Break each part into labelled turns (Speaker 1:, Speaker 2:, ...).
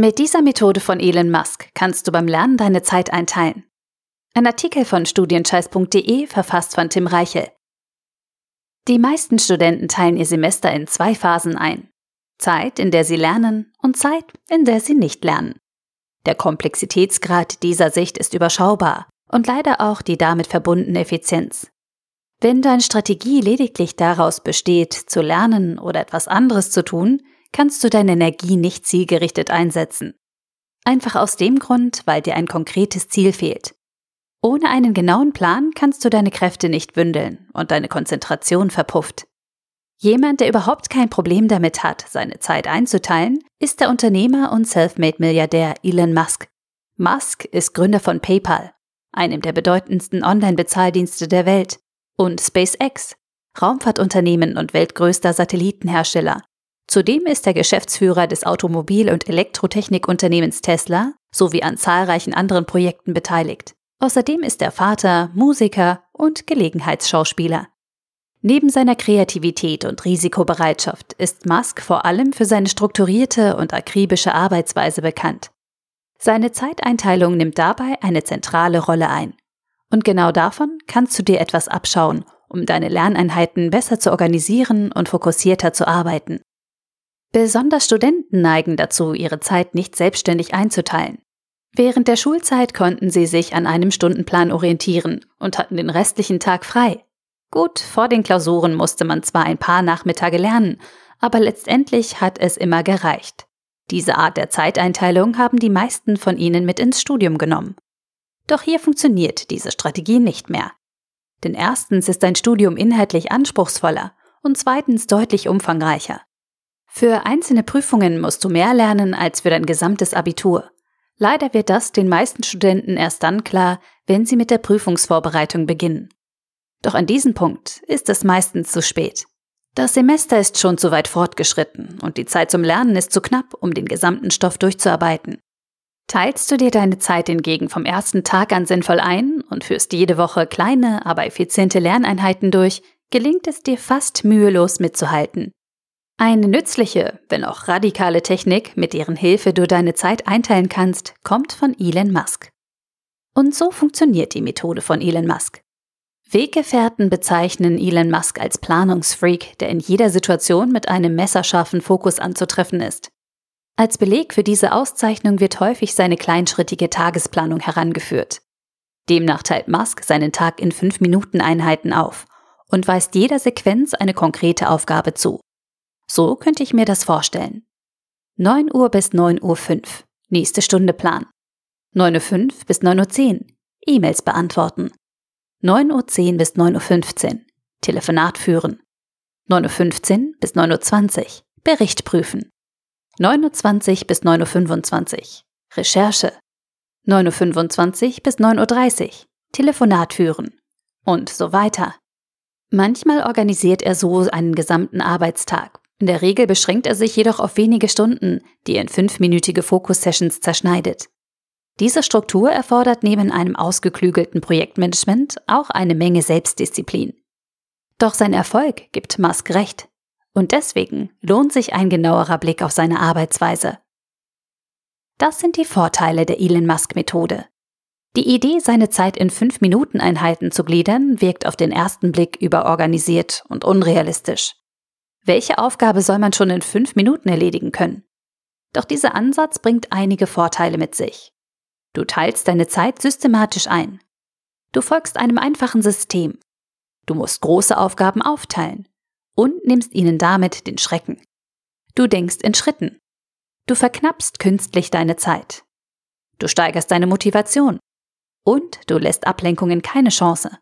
Speaker 1: Mit dieser Methode von Elon Musk kannst du beim Lernen deine Zeit einteilen. Ein Artikel von studienscheiß.de verfasst von Tim Reichel. Die meisten Studenten teilen ihr Semester in zwei Phasen ein. Zeit, in der sie lernen und Zeit, in der sie nicht lernen. Der Komplexitätsgrad dieser Sicht ist überschaubar und leider auch die damit verbundene Effizienz. Wenn deine Strategie lediglich daraus besteht, zu lernen oder etwas anderes zu tun, kannst du deine Energie nicht zielgerichtet einsetzen. Einfach aus dem Grund, weil dir ein konkretes Ziel fehlt. Ohne einen genauen Plan kannst du deine Kräfte nicht bündeln und deine Konzentration verpufft. Jemand, der überhaupt kein Problem damit hat, seine Zeit einzuteilen, ist der Unternehmer und Selfmade-Milliardär Elon Musk. Musk ist Gründer von PayPal, einem der bedeutendsten Online-Bezahldienste der Welt, und SpaceX, Raumfahrtunternehmen und weltgrößter Satellitenhersteller, Zudem ist er Geschäftsführer des Automobil- und Elektrotechnikunternehmens Tesla sowie an zahlreichen anderen Projekten beteiligt. Außerdem ist er Vater, Musiker und Gelegenheitsschauspieler. Neben seiner Kreativität und Risikobereitschaft ist Musk vor allem für seine strukturierte und akribische Arbeitsweise bekannt. Seine Zeiteinteilung nimmt dabei eine zentrale Rolle ein. Und genau davon kannst du dir etwas abschauen, um deine Lerneinheiten besser zu organisieren und fokussierter zu arbeiten. Besonders Studenten neigen dazu, ihre Zeit nicht selbstständig einzuteilen. Während der Schulzeit konnten sie sich an einem Stundenplan orientieren und hatten den restlichen Tag frei. Gut, vor den Klausuren musste man zwar ein paar Nachmittage lernen, aber letztendlich hat es immer gereicht. Diese Art der Zeiteinteilung haben die meisten von ihnen mit ins Studium genommen. Doch hier funktioniert diese Strategie nicht mehr. Denn erstens ist ein Studium inhaltlich anspruchsvoller und zweitens deutlich umfangreicher. Für einzelne Prüfungen musst du mehr lernen als für dein gesamtes Abitur. Leider wird das den meisten Studenten erst dann klar, wenn sie mit der Prüfungsvorbereitung beginnen. Doch an diesem Punkt ist es meistens zu spät. Das Semester ist schon zu weit fortgeschritten und die Zeit zum Lernen ist zu knapp, um den gesamten Stoff durchzuarbeiten. Teilst du dir deine Zeit hingegen vom ersten Tag an sinnvoll ein und führst jede Woche kleine, aber effiziente Lerneinheiten durch, gelingt es dir fast mühelos mitzuhalten. Eine nützliche, wenn auch radikale Technik, mit deren Hilfe du deine Zeit einteilen kannst, kommt von Elon Musk. Und so funktioniert die Methode von Elon Musk. Weggefährten bezeichnen Elon Musk als Planungsfreak, der in jeder Situation mit einem messerscharfen Fokus anzutreffen ist. Als Beleg für diese Auszeichnung wird häufig seine kleinschrittige Tagesplanung herangeführt. Demnach teilt Musk seinen Tag in 5-Minuten-Einheiten auf und weist jeder Sequenz eine konkrete Aufgabe zu. So könnte ich mir das vorstellen. 9 Uhr bis 9 Uhr 5. Nächste Stunde Plan. 9.05 Uhr bis 9.10 Uhr. E-Mails beantworten. 9.10 Uhr bis 9.15 Uhr. Telefonat führen. 9.15 Uhr bis 9.20 Uhr. Bericht prüfen. 9.20 Uhr bis 9.25 Uhr. Recherche. 9.25 Uhr bis 9.30 Uhr. Telefonat führen. Und so weiter. Manchmal organisiert er so einen gesamten Arbeitstag in der Regel beschränkt er sich jedoch auf wenige Stunden, die er in fünfminütige Fokus-Sessions zerschneidet. Diese Struktur erfordert neben einem ausgeklügelten Projektmanagement auch eine Menge Selbstdisziplin. Doch sein Erfolg gibt Musk recht. Und deswegen lohnt sich ein genauerer Blick auf seine Arbeitsweise. Das sind die Vorteile der Elon Musk-Methode. Die Idee, seine Zeit in 5-Minuten-Einheiten zu gliedern, wirkt auf den ersten Blick überorganisiert und unrealistisch. Welche Aufgabe soll man schon in fünf Minuten erledigen können? Doch dieser Ansatz bringt einige Vorteile mit sich. Du teilst deine Zeit systematisch ein. Du folgst einem einfachen System. Du musst große Aufgaben aufteilen und nimmst ihnen damit den Schrecken. Du denkst in Schritten. Du verknappst künstlich deine Zeit. Du steigerst deine Motivation. Und du lässt Ablenkungen keine Chance.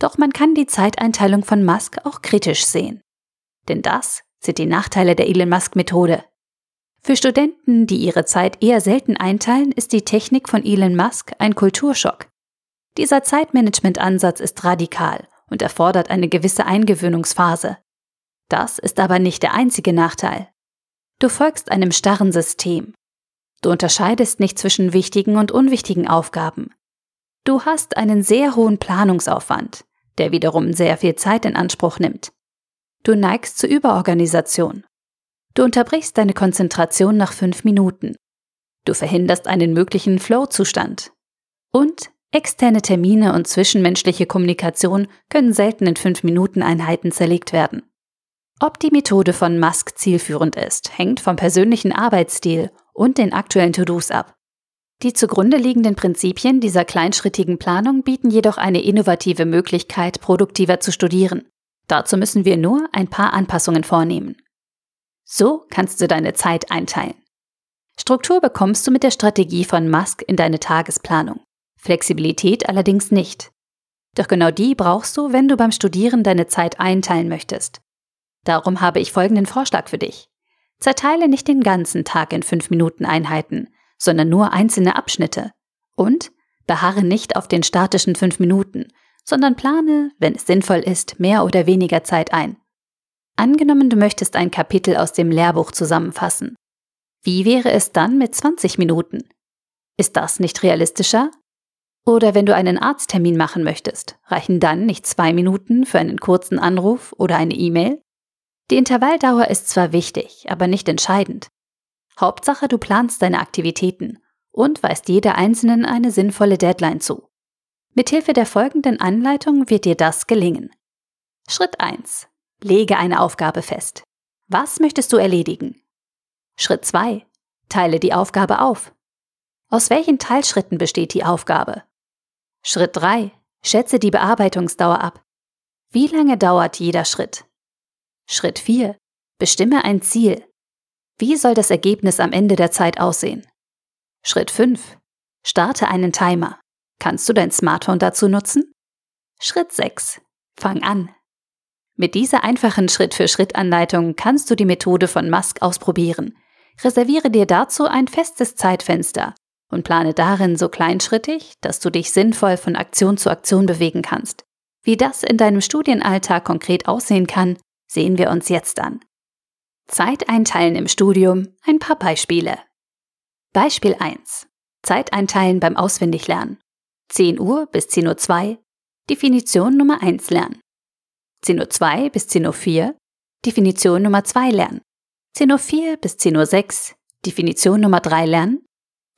Speaker 1: Doch man kann die Zeiteinteilung von Musk auch kritisch sehen. Denn das sind die Nachteile der Elon Musk-Methode. Für Studenten, die ihre Zeit eher selten einteilen, ist die Technik von Elon Musk ein Kulturschock. Dieser Zeitmanagement-Ansatz ist radikal und erfordert eine gewisse Eingewöhnungsphase. Das ist aber nicht der einzige Nachteil. Du folgst einem starren System. Du unterscheidest nicht zwischen wichtigen und unwichtigen Aufgaben. Du hast einen sehr hohen Planungsaufwand, der wiederum sehr viel Zeit in Anspruch nimmt. Du neigst zur Überorganisation. Du unterbrichst deine Konzentration nach fünf Minuten. Du verhinderst einen möglichen Flow-Zustand. Und externe Termine und zwischenmenschliche Kommunikation können selten in 5-Minuten-Einheiten zerlegt werden. Ob die Methode von Musk zielführend ist, hängt vom persönlichen Arbeitsstil und den aktuellen To-Dos ab. Die zugrunde liegenden Prinzipien dieser kleinschrittigen Planung bieten jedoch eine innovative Möglichkeit, produktiver zu studieren. Dazu müssen wir nur ein paar Anpassungen vornehmen. So kannst du deine Zeit einteilen. Struktur bekommst du mit der Strategie von Musk in deine Tagesplanung. Flexibilität allerdings nicht. Doch genau die brauchst du, wenn du beim Studieren deine Zeit einteilen möchtest. Darum habe ich folgenden Vorschlag für dich. Zerteile nicht den ganzen Tag in 5-Minuten-Einheiten, sondern nur einzelne Abschnitte. Und beharre nicht auf den statischen 5 Minuten, sondern plane, wenn es sinnvoll ist, mehr oder weniger Zeit ein. Angenommen, du möchtest ein Kapitel aus dem Lehrbuch zusammenfassen. Wie wäre es dann mit 20 Minuten? Ist das nicht realistischer? Oder wenn du einen Arzttermin machen möchtest, reichen dann nicht zwei Minuten für einen kurzen Anruf oder eine E-Mail? Die Intervalldauer ist zwar wichtig, aber nicht entscheidend. Hauptsache, du planst deine Aktivitäten und weist jeder einzelnen eine sinnvolle Deadline zu. Mithilfe der folgenden Anleitung wird dir das gelingen. Schritt 1. Lege eine Aufgabe fest. Was möchtest du erledigen? Schritt 2. Teile die Aufgabe auf. Aus welchen Teilschritten besteht die Aufgabe? Schritt 3. Schätze die Bearbeitungsdauer ab. Wie lange dauert jeder Schritt? Schritt 4. Bestimme ein Ziel. Wie soll das Ergebnis am Ende der Zeit aussehen? Schritt 5. Starte einen Timer. Kannst du dein Smartphone dazu nutzen? Schritt 6. Fang an. Mit dieser einfachen Schritt-für-Schritt-Anleitung kannst du die Methode von Musk ausprobieren. Reserviere dir dazu ein festes Zeitfenster und plane darin so kleinschrittig, dass du dich sinnvoll von Aktion zu Aktion bewegen kannst. Wie das in deinem Studienalltag konkret aussehen kann, sehen wir uns jetzt an. Zeit einteilen im Studium, ein paar Beispiele. Beispiel 1. Zeit einteilen beim Auswendiglernen. 10 Uhr bis 10.02 Uhr, Definition Nummer 1 lernen. 10.02 Uhr bis 10.04 Uhr, Definition Nummer 2 lernen. 10.04 Uhr bis 10.06 Uhr, Definition Nummer 3 lernen.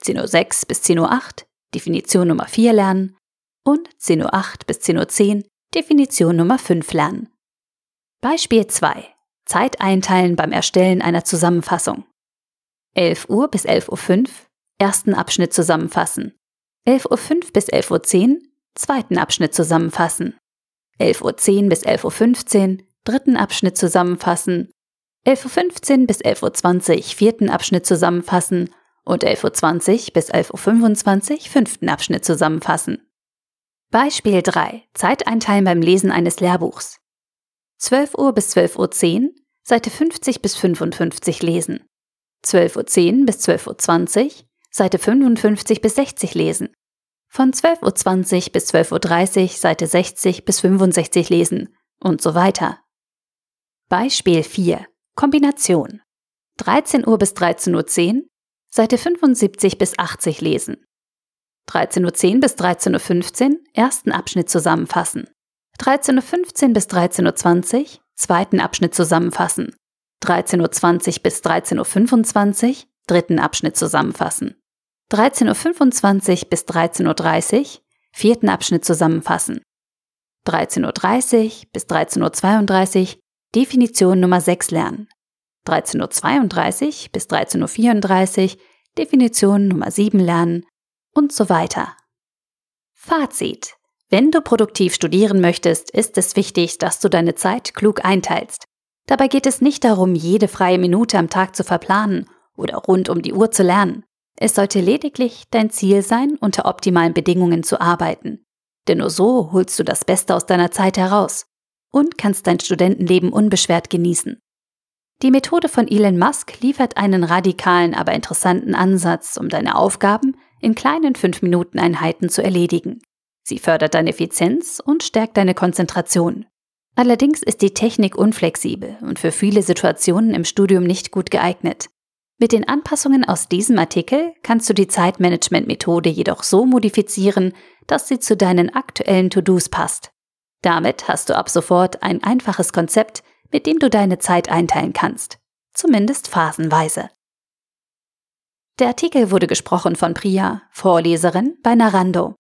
Speaker 1: 10.06 Uhr bis 10.08 Uhr, Definition Nummer 4 lernen. Und 10.08 Uhr bis 10.10 Uhr, Definition Nummer 5 lernen. Beispiel 2. Zeit einteilen beim Erstellen einer Zusammenfassung. 11 Uhr bis 11.05 Uhr, ersten Abschnitt zusammenfassen. 11.05 Uhr bis 11.10 Uhr, zweiten Abschnitt zusammenfassen. 11.10 Uhr bis 11.15 Uhr, dritten Abschnitt zusammenfassen. 11.15 Uhr bis 11.20 Uhr, vierten Abschnitt zusammenfassen. Und 11.20 Uhr bis 11.25 Uhr, fünften Abschnitt zusammenfassen. Beispiel 3. Zeit einteilen beim Lesen eines Lehrbuchs. 12 Uhr bis 12.10 Uhr, Seite 50 bis 55 lesen. 12.10 Uhr bis 12.20 Uhr, Seite 55 bis 60 lesen. Von 12.20 Uhr bis 12.30 Uhr, Seite 60 bis 65 lesen und so weiter. Beispiel 4. Kombination. 13 Uhr bis 13.10 Uhr, Seite 75 bis 80 lesen. 13.10 Uhr bis 13.15 Uhr, ersten Abschnitt zusammenfassen. 13.15 Uhr bis 13.20 Uhr, zweiten Abschnitt zusammenfassen. 13.20 Uhr bis 13.25 Uhr, dritten Abschnitt zusammenfassen. 13.25 Uhr bis 13.30 Uhr, vierten Abschnitt zusammenfassen. 13.30 Uhr bis 13.32 Uhr, Definition Nummer 6 lernen. 13.32 Uhr bis 13.34 Uhr, Definition Nummer 7 lernen und so weiter. Fazit. Wenn du produktiv studieren möchtest, ist es wichtig, dass du deine Zeit klug einteilst. Dabei geht es nicht darum, jede freie Minute am Tag zu verplanen oder rund um die Uhr zu lernen. Es sollte lediglich dein Ziel sein, unter optimalen Bedingungen zu arbeiten. Denn nur so holst du das Beste aus deiner Zeit heraus und kannst dein Studentenleben unbeschwert genießen. Die Methode von Elon Musk liefert einen radikalen, aber interessanten Ansatz, um deine Aufgaben in kleinen 5-Minuten-Einheiten zu erledigen. Sie fördert deine Effizienz und stärkt deine Konzentration. Allerdings ist die Technik unflexibel und für viele Situationen im Studium nicht gut geeignet. Mit den Anpassungen aus diesem Artikel kannst du die Zeitmanagement-Methode jedoch so modifizieren, dass sie zu deinen aktuellen To-Dos passt. Damit hast du ab sofort ein einfaches Konzept, mit dem du deine Zeit einteilen kannst, zumindest phasenweise. Der Artikel wurde gesprochen von Priya, Vorleserin bei Narando.